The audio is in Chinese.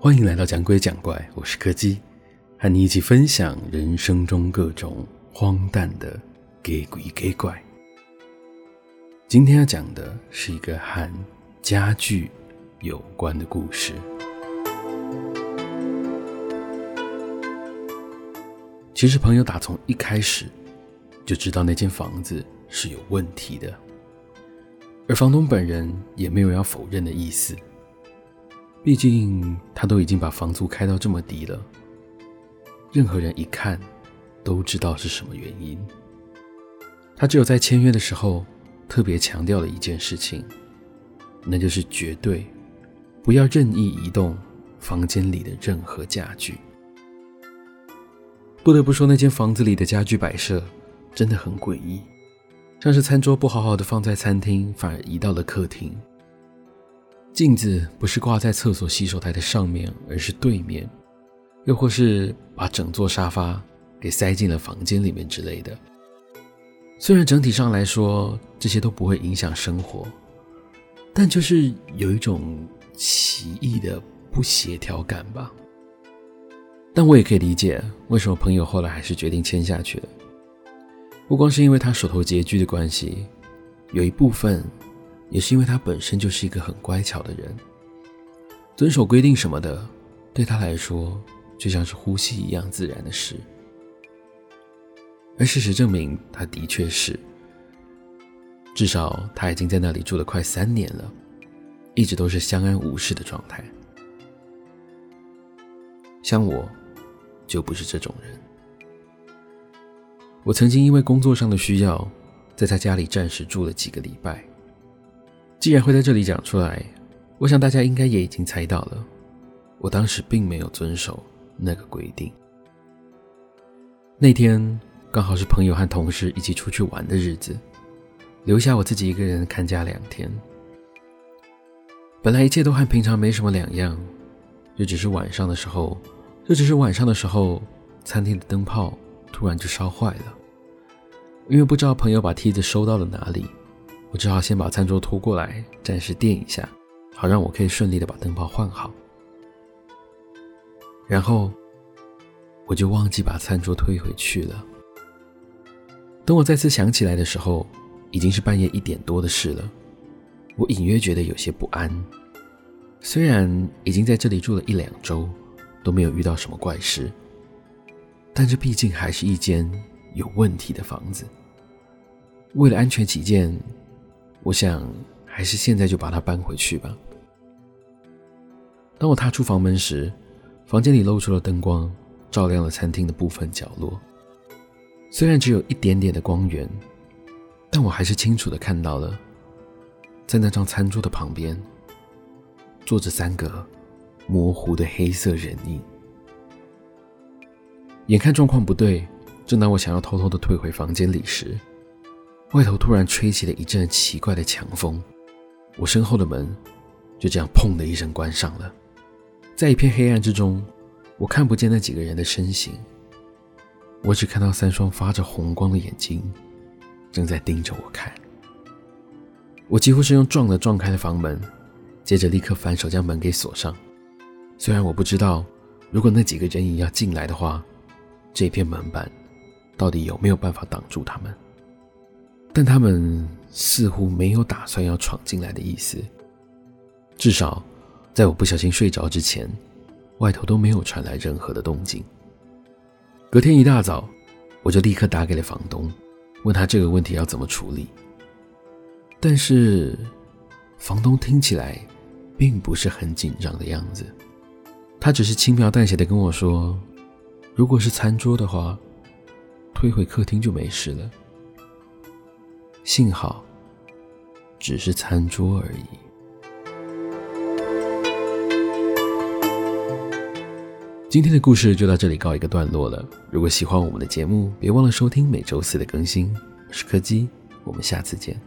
欢迎来到讲鬼讲怪，我是柯基，和你一起分享人生中各种荒诞的给鬼给怪。今天要讲的是一个和家具有关的故事。其实朋友打从一开始就知道那间房子是有问题的，而房东本人也没有要否认的意思。毕竟他都已经把房租开到这么低了，任何人一看都知道是什么原因。他只有在签约的时候特别强调了一件事情，那就是绝对不要任意移动房间里的任何家具。不得不说，那间房子里的家具摆设真的很诡异，像是餐桌不好好的放在餐厅，反而移到了客厅。镜子不是挂在厕所洗手台的上面，而是对面，又或是把整座沙发给塞进了房间里面之类的。虽然整体上来说这些都不会影响生活，但就是有一种奇异的不协调感吧。但我也可以理解为什么朋友后来还是决定签下去了，不光是因为他手头拮据的关系，有一部分。也是因为他本身就是一个很乖巧的人，遵守规定什么的，对他来说就像是呼吸一样自然的事。而事实证明，他的确是，至少他已经在那里住了快三年了，一直都是相安无事的状态。像我，就不是这种人。我曾经因为工作上的需要，在他家里暂时住了几个礼拜。既然会在这里讲出来，我想大家应该也已经猜到了，我当时并没有遵守那个规定。那天刚好是朋友和同事一起出去玩的日子，留下我自己一个人看家两天。本来一切都和平常没什么两样，就只是晚上的时候，就只是晚上的时候，餐厅的灯泡突然就烧坏了，因为不知道朋友把梯子收到了哪里。我只好先把餐桌拖过来，暂时垫一下，好让我可以顺利的把灯泡换好。然后我就忘记把餐桌推回去了。等我再次想起来的时候，已经是半夜一点多的事了。我隐约觉得有些不安。虽然已经在这里住了一两周，都没有遇到什么怪事，但这毕竟还是一间有问题的房子。为了安全起见，我想，还是现在就把它搬回去吧。当我踏出房门时，房间里露出了灯光，照亮了餐厅的部分角落。虽然只有一点点的光源，但我还是清楚地看到了，在那张餐桌的旁边，坐着三个模糊的黑色人影。眼看状况不对，正当我想要偷偷地退回房间里时，外头突然吹起了一阵奇怪的强风，我身后的门就这样砰的一声关上了。在一片黑暗之中，我看不见那几个人的身形，我只看到三双发着红光的眼睛正在盯着我看。我几乎是用撞的撞开了房门，接着立刻反手将门给锁上。虽然我不知道，如果那几个人影要进来的话，这片门板到底有没有办法挡住他们。但他们似乎没有打算要闯进来的意思，至少在我不小心睡着之前，外头都没有传来任何的动静。隔天一大早，我就立刻打给了房东，问他这个问题要怎么处理。但是，房东听起来并不是很紧张的样子，他只是轻描淡写的跟我说：“如果是餐桌的话，推回客厅就没事了。”幸好，只是餐桌而已。今天的故事就到这里告一个段落了。如果喜欢我们的节目，别忘了收听每周四的更新。我是柯基，我们下次见。